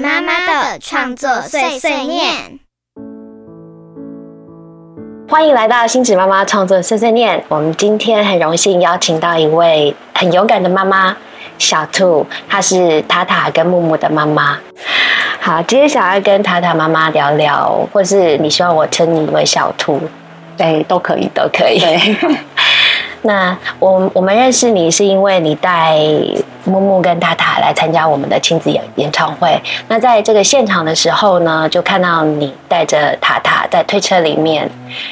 妈妈的创作碎碎念，欢迎来到星子妈妈创作碎碎念。我们今天很荣幸邀请到一位很勇敢的妈妈小兔，她是塔塔跟木木的妈妈。好，今天想要跟塔塔妈妈聊聊，或是你希望我称你为小兔，对，都可以，都可以。对。那我我们认识你是因为你带木木跟塔塔来参加我们的亲子演演唱会。那在这个现场的时候呢，就看到你带着塔塔在推车里面，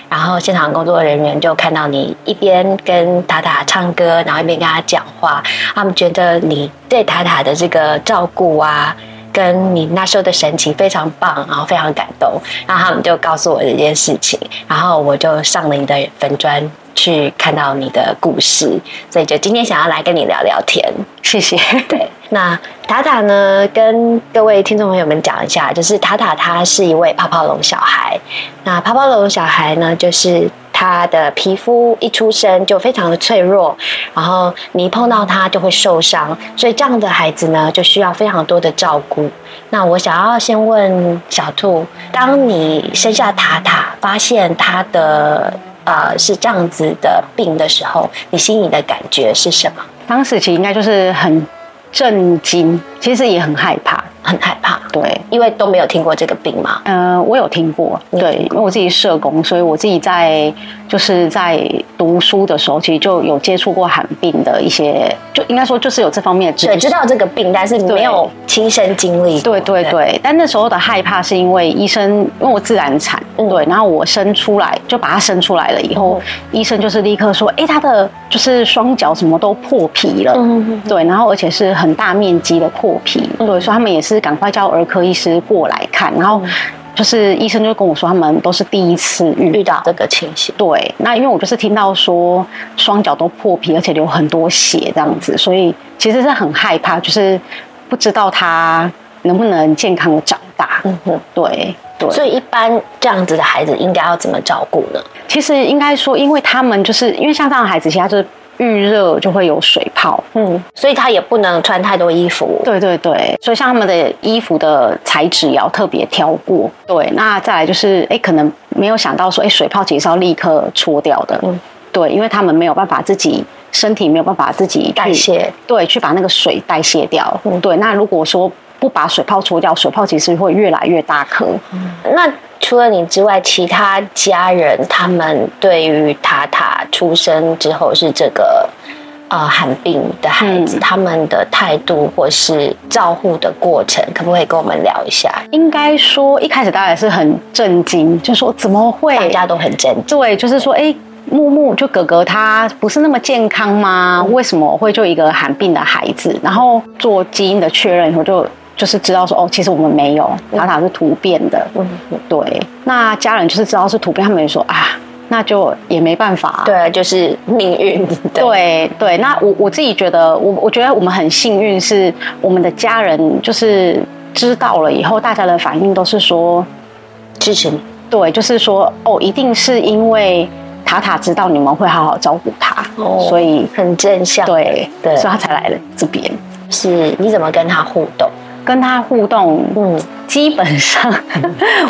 然后现场工作人员就看到你一边跟塔塔唱歌，然后一边跟他讲话。他们觉得你对塔塔的这个照顾啊，跟你那时候的神情非常棒，然后非常感动。然后他们就告诉我这件事情，然后我就上了你的粉砖。去看到你的故事，所以就今天想要来跟你聊聊天，谢谢。对，那塔塔呢，跟各位听众朋友们讲一下，就是塔塔他是一位泡泡龙小孩。那泡泡龙小孩呢，就是他的皮肤一出生就非常的脆弱，然后你一碰到他就会受伤，所以这样的孩子呢，就需要非常多的照顾。那我想要先问小兔，当你生下塔塔，发现他的。呃，是这样子的病的时候，你心里的感觉是什么？当时其实应该就是很震惊，其实也很害怕。很害怕，对，因为都没有听过这个病嘛。呃，我有听过，对，因为我自己社工，所以我自己在就是在读书的时候，其实就有接触过罕病的一些，就应该说就是有这方面的知识，对知道这个病，但是没有亲身经历。对对对，但那时候的害怕是因为医生，因为我自然产，对，然后我生出来就把它生出来了以后，医生就是立刻说，哎，他的就是双脚什么都破皮了，嗯，对，然后而且是很大面积的破皮，对，所以他们也是。赶快叫儿科医师过来看，然后就是医生就跟我说，他们都是第一次遇到这个情形。对，那因为我就是听到说双脚都破皮，而且流很多血这样子，所以其实是很害怕，就是不知道他能不能健康的长大。嗯哼，对对。所以一般这样子的孩子应该要怎么照顾呢？其实应该说，因为他们就是因为像这样的孩子，其他就是。遇热就会有水泡，嗯，所以他也不能穿太多衣服。对对对，所以像他们的衣服的材质也要特别挑过。对，那再来就是，哎，可能没有想到说，哎，水泡其实是要立刻搓掉的。嗯，对，因为他们没有办法自己身体没有办法自己代谢，对，去把那个水代谢掉。嗯，对。那如果说不把水泡搓掉，水泡其实会越来越大颗。嗯，那。除了你之外，其他家人他们对于塔塔出生之后是这个呃罕病的孩子，他们的态度或是照护的过程，可不可以跟我们聊一下？应该说一开始大家也是很震惊，就说怎么会？大家都很震惊。对，就是说，哎，木木就哥哥他不是那么健康吗？为什么会就一个罕病的孩子？然后做基因的确认以后就。就是知道说哦，其实我们没有塔塔是突变的，嗯，对。那家人就是知道是突变，他们说啊，那就也没办法，对，就是命运。对对，那我我自己觉得，我我觉得我们很幸运，是我们的家人就是知道了以后，大家的反应都是说支持你。对，就是说哦，一定是因为塔塔知道你们会好好照顾他，哦所以很正向，对对，所以他才来了这边。是，你怎么跟他互动？跟他互动，嗯，基本上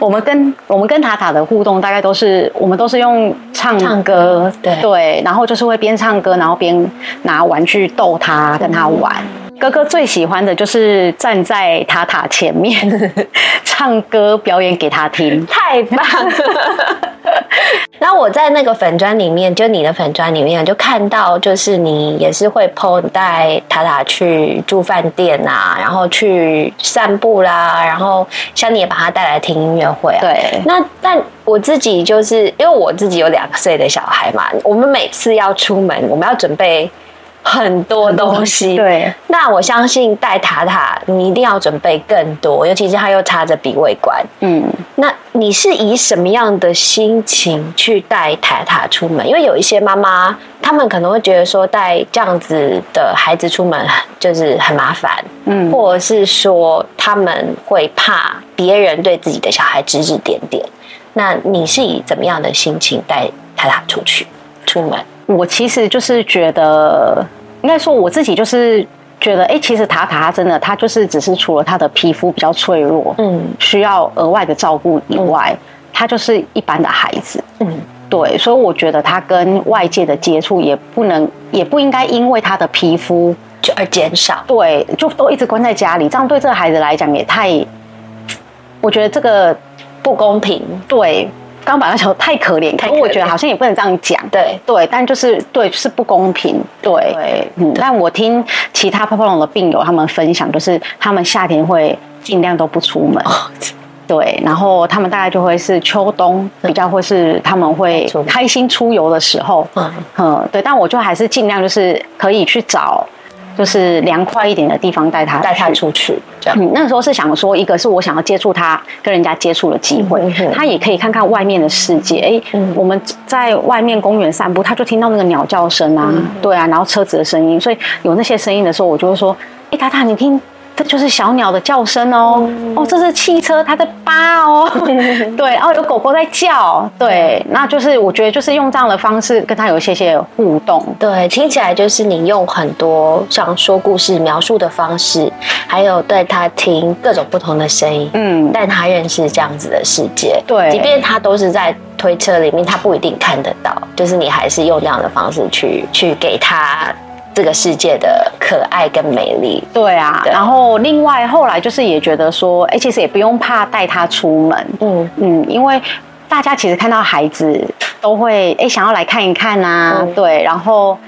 我们跟我们跟塔塔的互动，大概都是我们都是用唱唱歌，对对，然后就是会边唱歌，然后边拿玩具逗他，跟他玩。哥哥最喜欢的就是站在塔塔前面 唱歌表演给他听，太棒了。然后我在那个粉砖里面，就你的粉砖里面，就看到就是你也是会 PO 带塔塔去住饭店啊，然后去散步啦，然后像你也把他带来听音乐会啊。对。那但我自己就是因为我自己有两岁的小孩嘛，我们每次要出门，我们要准备。很多东西，对。那我相信带塔塔，你一定要准备更多，尤其是他又插着鼻胃管。嗯。那你是以什么样的心情去带塔塔出门？因为有一些妈妈，他们可能会觉得说带这样子的孩子出门就是很麻烦，嗯，或者是说他们会怕别人对自己的小孩指指点点。那你是以怎么样的心情带塔塔出去出门？我其实就是觉得，应该说我自己就是觉得，哎，其实塔塔他真的，他就是只是除了他的皮肤比较脆弱，嗯，需要额外的照顾以外，他就是一般的孩子，嗯，对，所以我觉得他跟外界的接触也不能，也不应该因为他的皮肤就而减少，对，就都一直关在家里，这样对这个孩子来讲也太，我觉得这个不公平，对。刚把他说太可怜，可我觉得好像也不能这样讲。对对，但就是对，是不公平。对，嗯。但我听其他泡泡龙的病友他们分享，就是他们夏天会尽量都不出门。对，然后他们大概就会是秋冬比较会是他们会开心出游的时候。嗯嗯，对。但我就还是尽量就是可以去找。就是凉快一点的地方带他带他出去，这样。嗯，那时候是想说，一个是我想要接触他跟人家接触的机会，他也可以看看外面的世界。哎，我们在外面公园散步，他就听到那个鸟叫声啊，对啊，然后车子的声音，所以有那些声音的时候，我就会说，哎，塔塔，你听。这就是小鸟的叫声哦，哦，这是汽车它在扒哦，对，哦有狗狗在叫，对，那就是我觉得就是用这样的方式跟它有一些些互动，对，听起来就是你用很多像说故事描述的方式，还有对它听各种不同的声音，嗯，带它认识这样子的世界，对，即便它都是在推车里面，他不一定看得到，就是你还是用这样的方式去去给他。这个世界的可爱跟美丽，对啊。然后另外后来就是也觉得说，哎，其实也不用怕带他出门，嗯嗯，因为大家其实看到孩子都会哎想要来看一看啊，对。然后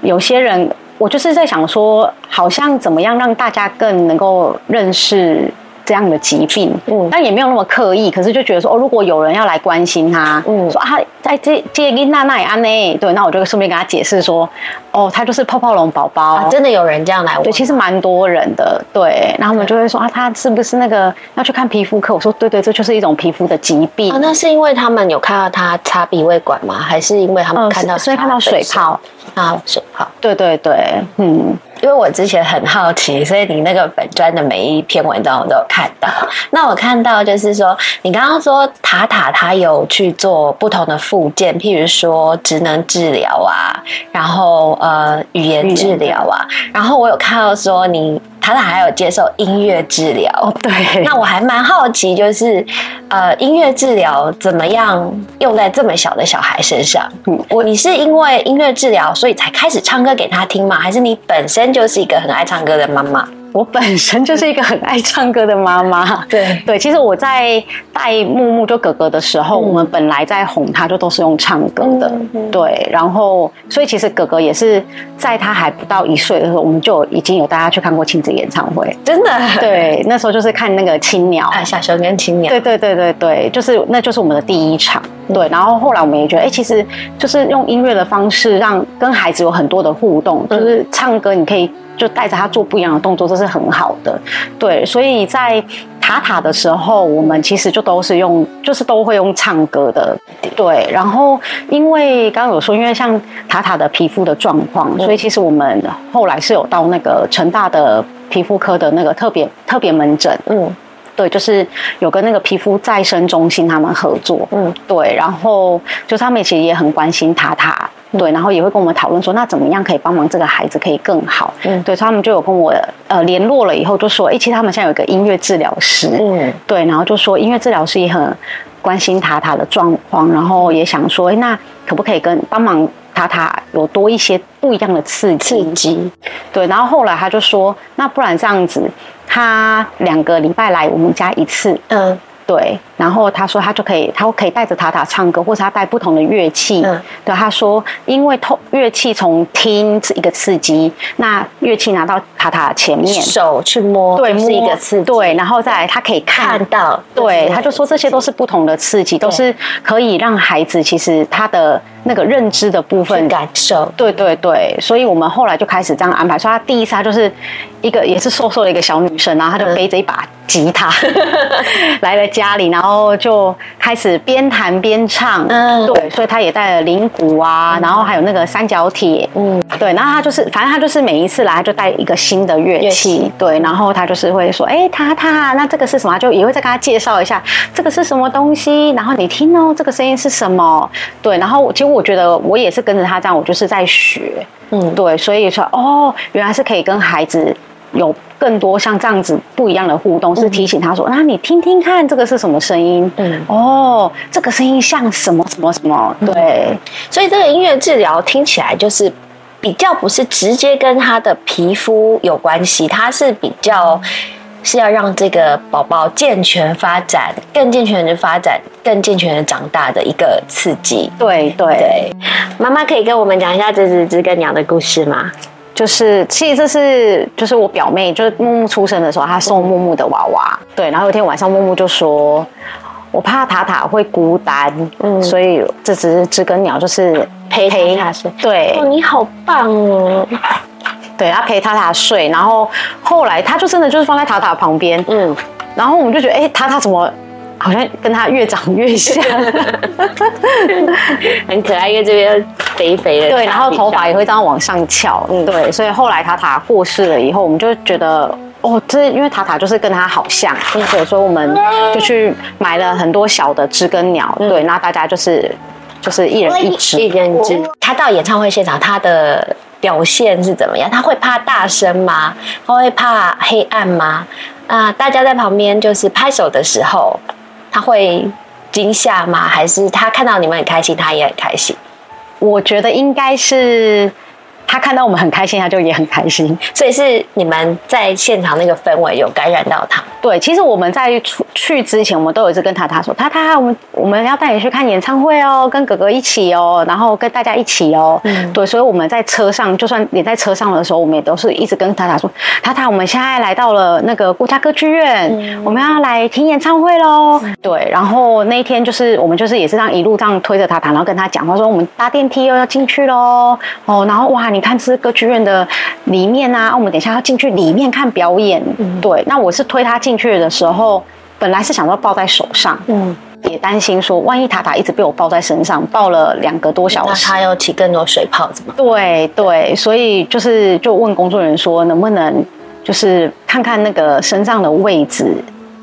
有些人，我就是在想说，好像怎么样让大家更能够认识。这样的疾病，嗯，但也没有那么刻意，可是就觉得说，哦，如果有人要来关心他，嗯，说啊，在这这跟娜娜也安呢，对，那我就顺便跟他解释说，哦，他就是泡泡龙宝宝，真的有人这样来，对，其实蛮多人的，对，然后他们就会说啊，他是不是那个要去看皮肤科？我说，对对，这就是一种皮肤的疾病。哦，那是因为他们有看到他插鼻胃管吗？还是因为他们看到所以看到水泡啊？是好？对对对，嗯。因为我之前很好奇，所以你那个本专的每一篇文章我都有看到。那我看到就是说，你刚刚说塔塔他有去做不同的附件，譬如说职能治疗啊，然后呃语言治疗啊，然后我有看到说你。塔塔还有接受音乐治疗哦，对。那我还蛮好奇，就是呃，音乐治疗怎么样用在这么小的小孩身上？嗯，我你是因为音乐治疗所以才开始唱歌给他听吗？还是你本身就是一个很爱唱歌的妈妈？我本身就是一个很爱唱歌的妈妈，对。对，其实我在带木木就哥哥的时候，我们本来在哄他，就都是用唱歌的，对，然后所以其实哥哥也是在他还不到一岁的时候，我们就已经有带他去看过亲子演唱会，真的，对，那时候就是看那个青鸟啊，小熊跟青鸟，对对对对对，就是那就是我们的第一场，对，然后后来我们也觉得，哎，其实就是用音乐的方式让跟孩子有很多的互动，就是唱歌你可以。就带着他做不一样的动作，这是很好的。对，所以在塔塔的时候，我们其实就都是用，就是都会用唱歌的。对，然后因为刚刚有说，因为像塔塔的皮肤的状况，所以其实我们后来是有到那个成大的皮肤科的那个特别特别门诊。嗯，对，就是有跟那个皮肤再生中心他们合作。嗯，对，然后就他们其实也很关心塔塔。对，然后也会跟我们讨论说，那怎么样可以帮忙这个孩子可以更好？嗯，对，他们就有跟我呃联络了以后，就说，哎，其实他们现在有一个音乐治疗师，嗯，对，然后就说音乐治疗师也很关心塔塔的状况，然后也想说，哎，那可不可以跟帮忙塔塔有多一些不一样的刺激刺激？对，然后后来他就说，那不然这样子，他两个礼拜来我们家一次，嗯。对，然后他说他就可以，他可以带着塔塔唱歌，或者他带不同的乐器。嗯，对，他说因为透乐器从听是一个刺激，那乐器拿到塔塔前面，手去摸，对，是一个刺激。对，然后再来他可以看到，对，他就说这些都是不同的刺激，都是可以让孩子其实他的那个认知的部分感受。对对对，所以我们后来就开始这样安排，说他第一次他就是一个也是瘦瘦的一个小女生，然后他就背着一把。吉他来了家里，然后就开始边弹边唱。嗯，对，所以他也带了铃鼓啊，然后还有那个三角铁。嗯，对，然后他就是，反正他就是每一次来，他就带一个新的乐器。对，然后他就是会说：“哎，他他，那这个是什么？”就也会再跟他介绍一下这个是什么东西。然后你听哦，这个声音是什么？对，然后其实我觉得我也是跟着他这样，我就是在学。嗯，对，所以说哦，原来是可以跟孩子有更多像这样子不一样的互动，是提醒他说，那你听听看，这个是什么声音？嗯，哦，这个声音像什么什么什么？对，所以这个音乐治疗听起来就是比较不是直接跟他的皮肤有关系，它是比较。是要让这个宝宝健全发展，更健全的发展，更健全的长大的一个刺激。对对，妈妈可以跟我们讲一下这只知跟鸟的故事吗？就是其实这是就是我表妹，就是木木出生的时候，她送木木的娃娃。对，然后有一天晚上，木木就说：“我怕塔塔会孤单，嗯，所以这只知更鸟就是陪陪他睡。”对，哦，你好棒哦。对，他陪塔塔睡，然后后来他就真的就是放在塔塔旁边，嗯，然后我们就觉得，哎，塔塔怎么好像跟他越长越像，很可爱，因为这边肥肥的，对，然后头发也会这样往上翘，嗯，对，所以后来塔塔过世了以后，我们就觉得，哦，这因为塔塔就是跟他好像，对，所以我们就去买了很多小的知更鸟，对，那大家就是就是一人一只，一人一只。他到演唱会现场，他的。表现是怎么样？他会怕大声吗？他会怕黑暗吗？啊，大家在旁边就是拍手的时候，他会惊吓吗？还是他看到你们很开心，他也很开心？我觉得应该是。他看到我们很开心，他就也很开心，所以是你们在现场那个氛围有感染到他。对，其实我们在出去之前，我们都有一直跟塔塔说：“塔塔，我们我们要带你去看演唱会哦，跟哥哥一起哦，然后跟大家一起哦。”嗯，对，所以我们在车上，就算你在车上的时候，我们也都是一直跟塔塔说：“塔塔，我们现在来到了那个国家歌剧院，我们要来听演唱会喽。”对，然后那一天就是我们就是也是这样一路这样推着塔塔，然后跟他讲话说：“我们搭电梯又要进去喽。”哦，然后哇。你看，这是歌剧院的里面啊，我们等一下要进去里面看表演。对，那我是推他进去的时候，本来是想说抱在手上，嗯，也担心说，万一塔塔一直被我抱在身上，抱了两个多小时，那他要起更多水泡，怎么？对对，所以就是就问工作人员说，能不能就是看看那个身上的位置，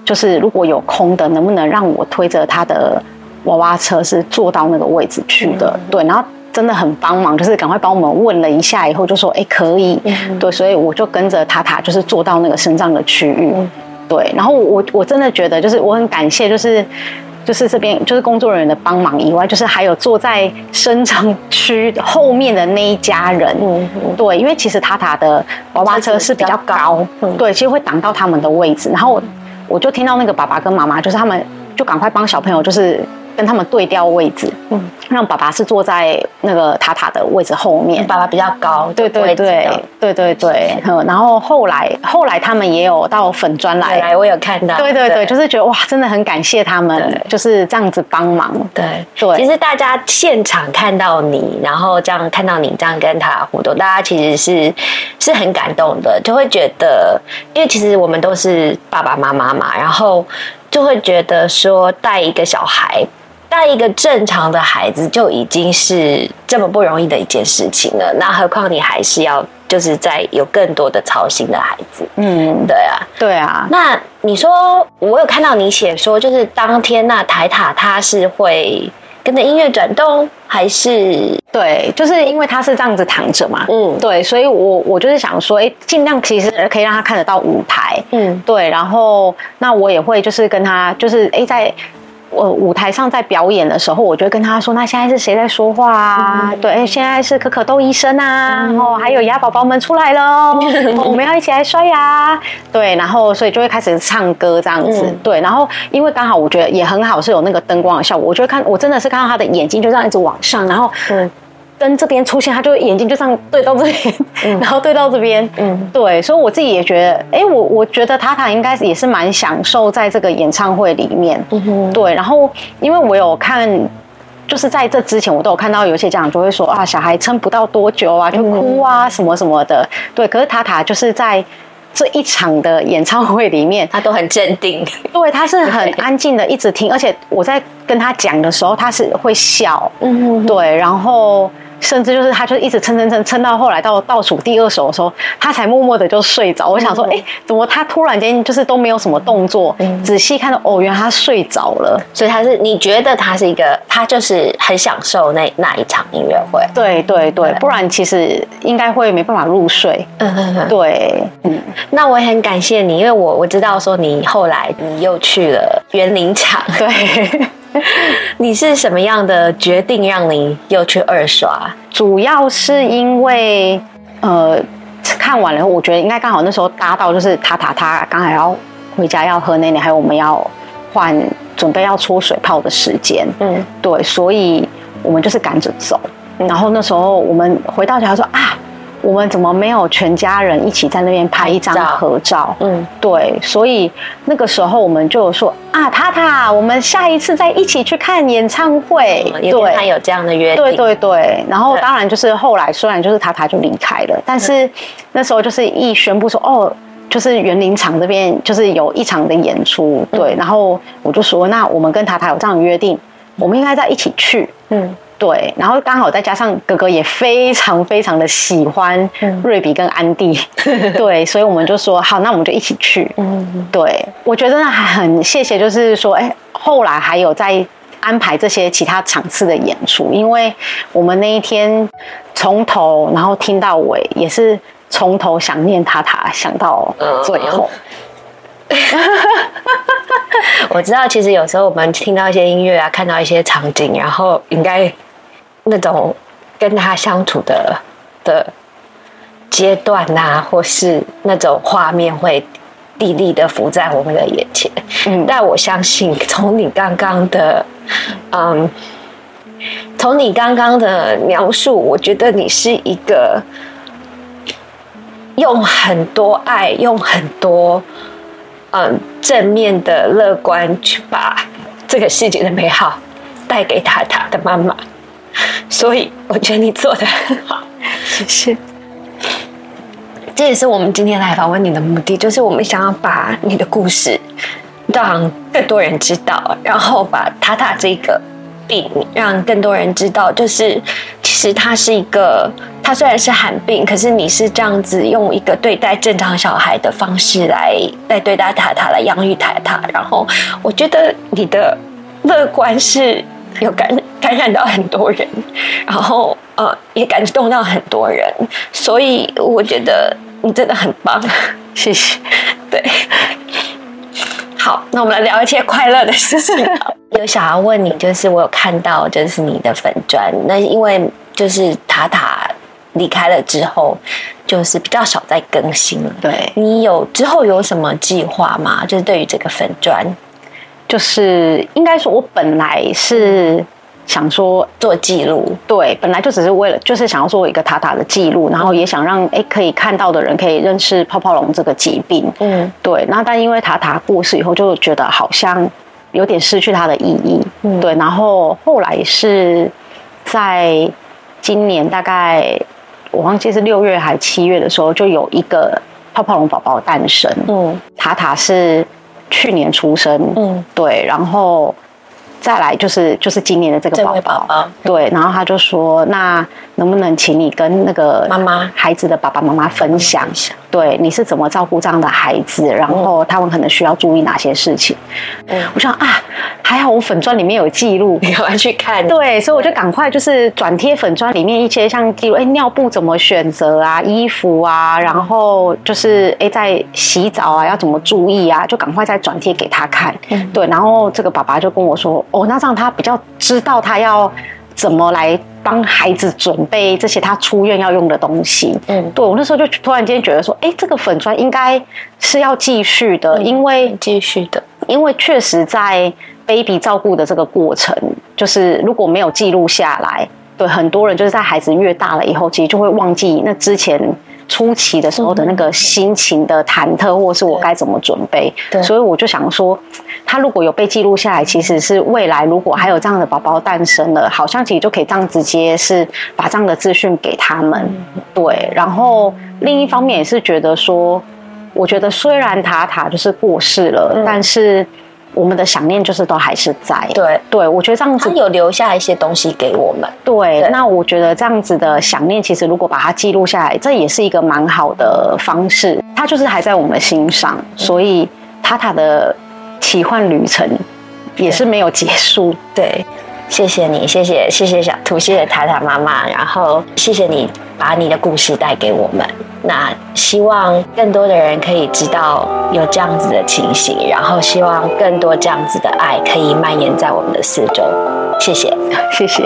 就是如果有空的，能不能让我推着他的娃娃车是坐到那个位置去的？对，然后。真的很帮忙，就是赶快帮我们问了一下，以后就说哎可以，对，所以我就跟着塔塔，就是坐到那个肾脏的区域，对，然后我我真的觉得就是我很感谢，就是就是这边就是工作人员的帮忙以外，就是还有坐在肾脏区后面的那一家人，对，因为其实塔塔的娃娃车是比较高，对，其实会挡到他们的位置，然后我就听到那个爸爸跟妈妈，就是他们就赶快帮小朋友，就是。跟他们对调位置，嗯，让爸爸是坐在那个塔塔的位置后面，爸爸比较高，对对对对对对，然后后来后来他们也有到粉砖来，来我有看到，对对对，就是觉得哇，真的很感谢他们，就是这样子帮忙，对。对。其实大家现场看到你，然后这样看到你这样跟他互动，大家其实是是很感动的，就会觉得，因为其实我们都是爸爸妈妈嘛，然后就会觉得说带一个小孩。带一个正常的孩子就已经是这么不容易的一件事情了，那何况你还是要就是在有更多的操心的孩子。嗯，对啊，对啊。那你说，我有看到你写说，就是当天那台塔它是会跟着音乐转动，还是对，就是因为他是这样子躺着嘛。嗯，对，所以我我就是想说，哎，尽量其实可以让他看得到舞台。嗯，对，然后那我也会就是跟他就是哎在。我舞台上在表演的时候，我就跟他说：“那现在是谁在说话啊？对，现在是可可豆医生啊，然后还有牙宝宝们出来了，我们要一起来刷牙。对，然后所以就会开始唱歌这样子。对，然后因为刚好我觉得也很好，是有那个灯光的效果，我就会看我真的是看到他的眼睛就这样一直往上，然后。跟这边出现，他就眼睛就这样对到这边，然后对到这边，嗯，对，所以我自己也觉得，哎，我我觉得塔塔应该也是蛮享受在这个演唱会里面，对，然后因为我有看，就是在这之前我都有看到有些家长就会说啊，小孩撑不到多久啊就哭啊什么什么的，对，可是塔塔就是在这一场的演唱会里面，他都很镇定，对，他是很安静的一直听，而且我在跟他讲的时候，他是会笑，对，然后。甚至就是他就一直撑撑撑撑到后来到倒数第二首的时候，他才默默的就睡着。我想说，哎，怎么他突然间就是都没有什么动作？仔细看到，哦，原来他睡着了。所以他是你觉得他是一个，他就是很享受那那一场音乐会。对对对，不然其实应该会没办法入睡。嗯嗯嗯，对，嗯。那我也很感谢你，因为我我知道说你后来你又去了园林场。对。你是什么样的决定让你又去二刷？主要是因为呃，看完了，我觉得应该刚好那时候搭到就是塔塔他刚好要回家要喝那奶，还有我们要换准备要搓水泡的时间。嗯，对，所以我们就是赶着走。然后那时候我们回到家说啊。我们怎么没有全家人一起在那边拍一张合照？嗯，对，所以那个时候我们就说啊，塔塔，我们下一次再一起去看演唱会。对，他有这样的约定。对对对。然后当然就是后来虽然就是塔塔就离开了，但是那时候就是一宣布说哦，就是园林场这边就是有一场的演出，对，然后我就说那我们跟塔塔有这样的约定，我们应该在一起去。嗯。对，然后刚好再加上哥哥也非常非常的喜欢瑞比跟安迪，对，所以我们就说好，那我们就一起去。嗯，对，我觉得还很谢谢，就是说，哎，后来还有在安排这些其他场次的演出，因为我们那一天从头然后听到尾，也是从头想念塔塔想到最后。我知道，其实有时候我们听到一些音乐啊，看到一些场景，然后应该。那种跟他相处的的阶段呐，或是那种画面会历历的浮在我们的眼前。嗯，但我相信，从你刚刚的，嗯，从你刚刚的描述，我觉得你是一个用很多爱，用很多嗯正面的乐观去把这个世界的美好带给他他的妈妈。所以我觉得你做的很好，谢谢。这也是我们今天来访问你的目的，就是我们想要把你的故事让更多人知道，然后把塔塔这个病让更多人知道，就是其实他是一个，他虽然是罕病，可是你是这样子用一个对待正常小孩的方式来来对待塔塔，来养育塔塔，然后我觉得你的乐观是。有感感染到很多人，然后呃也感动到很多人，所以我觉得你真的很棒，谢谢。对，好，那我们来聊一些快乐的事情。有想要问你，就是我有看到，就是你的粉砖，那因为就是塔塔离开了之后，就是比较少再更新了。对你有之后有什么计划吗？就是对于这个粉砖。就是应该说，我本来是想说做记录，对，本来就只是为了，就是想要做一个塔塔的记录，然后也想让哎可以看到的人可以认识泡泡龙这个疾病，嗯，对。那但因为塔塔过世以后，就觉得好像有点失去它的意义，嗯，对。然后后来是在今年大概我忘记是六月还是七月的时候，就有一个泡泡龙宝宝诞生，嗯，塔塔是。去年出生，嗯，对，然后再来就是就是今年的这个宝宝，对，然后他就说，那能不能请你跟那个妈妈。孩子的爸爸妈妈分享？一下？对，你是怎么照顾这样的孩子？然后他们可能需要注意哪些事情？嗯，我想啊，还好我粉砖里面有记录，你要去看。对，所以我就赶快就是转贴粉砖里面一些像记录，哎，尿布怎么选择啊，衣服啊，然后就是哎，在洗澡啊要怎么注意啊，就赶快再转贴给他看。对，然后这个爸爸就跟我说，哦，那这样他比较知道他要怎么来。帮孩子准备这些他出院要用的东西。嗯，对我那时候就突然间觉得说，哎，这个粉砖应该是要继续的，因为继续的，因为确实在 baby 照顾的这个过程，就是如果没有记录下来，对很多人就是在孩子越大了以后，其实就会忘记那之前。初期的时候的那个心情的忐忑，或是我该怎么准备，所以我就想说，他如果有被记录下来，其实是未来如果还有这样的宝宝诞生了，好像其实就可以这样直接是把这样的资讯给他们。对，然后另一方面也是觉得说，我觉得虽然塔塔就是过世了，但是我们的想念就是都还是在。对对，我觉得这样子他有留下一些东西给我们。对，那我觉得这样子的想念，其实如果把它记录下来，这也是一个蛮好的方式。它就是还在我们心上，所以塔塔的奇幻旅程也是没有结束。对，谢谢你，谢谢谢谢小兔，谢谢塔塔妈妈，然后谢谢你把你的故事带给我们。那希望更多的人可以知道有这样子的情形，然后希望更多这样子的爱可以蔓延在我们的四周。谢谢，谢谢。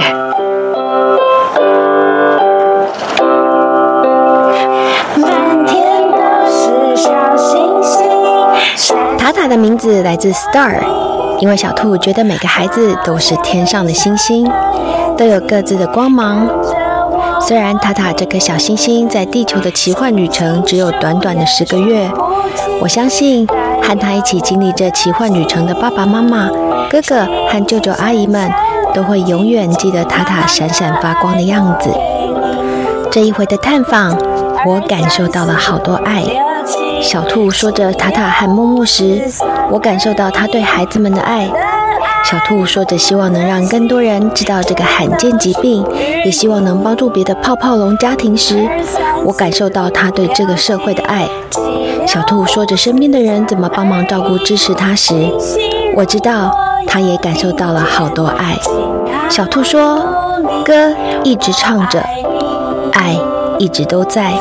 满天都是小星星。塔塔的名字来自 Star，因为小兔觉得每个孩子都是天上的星星，都有各自的光芒。虽然塔塔这颗小星星在地球的奇幻旅程只有短短的十个月，我相信和他一起经历这奇幻旅程的爸爸妈妈、哥哥和舅舅阿姨们，都会永远记得塔塔闪闪发光的样子。这一回的探访，我感受到了好多爱。小兔说着塔塔和木木时，我感受到他对孩子们的爱。小兔说着希望能让更多人知道这个罕见疾病，也希望能帮助别的泡泡龙家庭时，我感受到他对这个社会的爱。小兔说着身边的人怎么帮忙照顾支持他时，我知道他也感受到了好多爱。小兔说：“歌一直唱着，爱一直都在。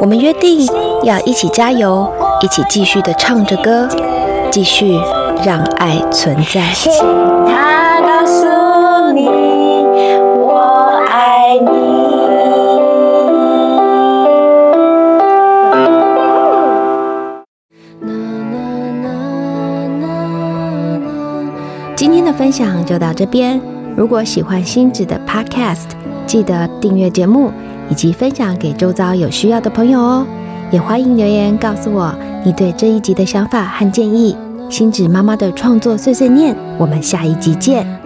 我们约定要一起加油，一起继续的唱着歌，继续让爱存在。”请他告诉你，我爱你今天的分享就到这边。如果喜欢星子的 Podcast，记得订阅节目以及分享给周遭有需要的朋友哦。也欢迎留言告诉我你对这一集的想法和建议。星子妈妈的创作碎碎念，我们下一集见。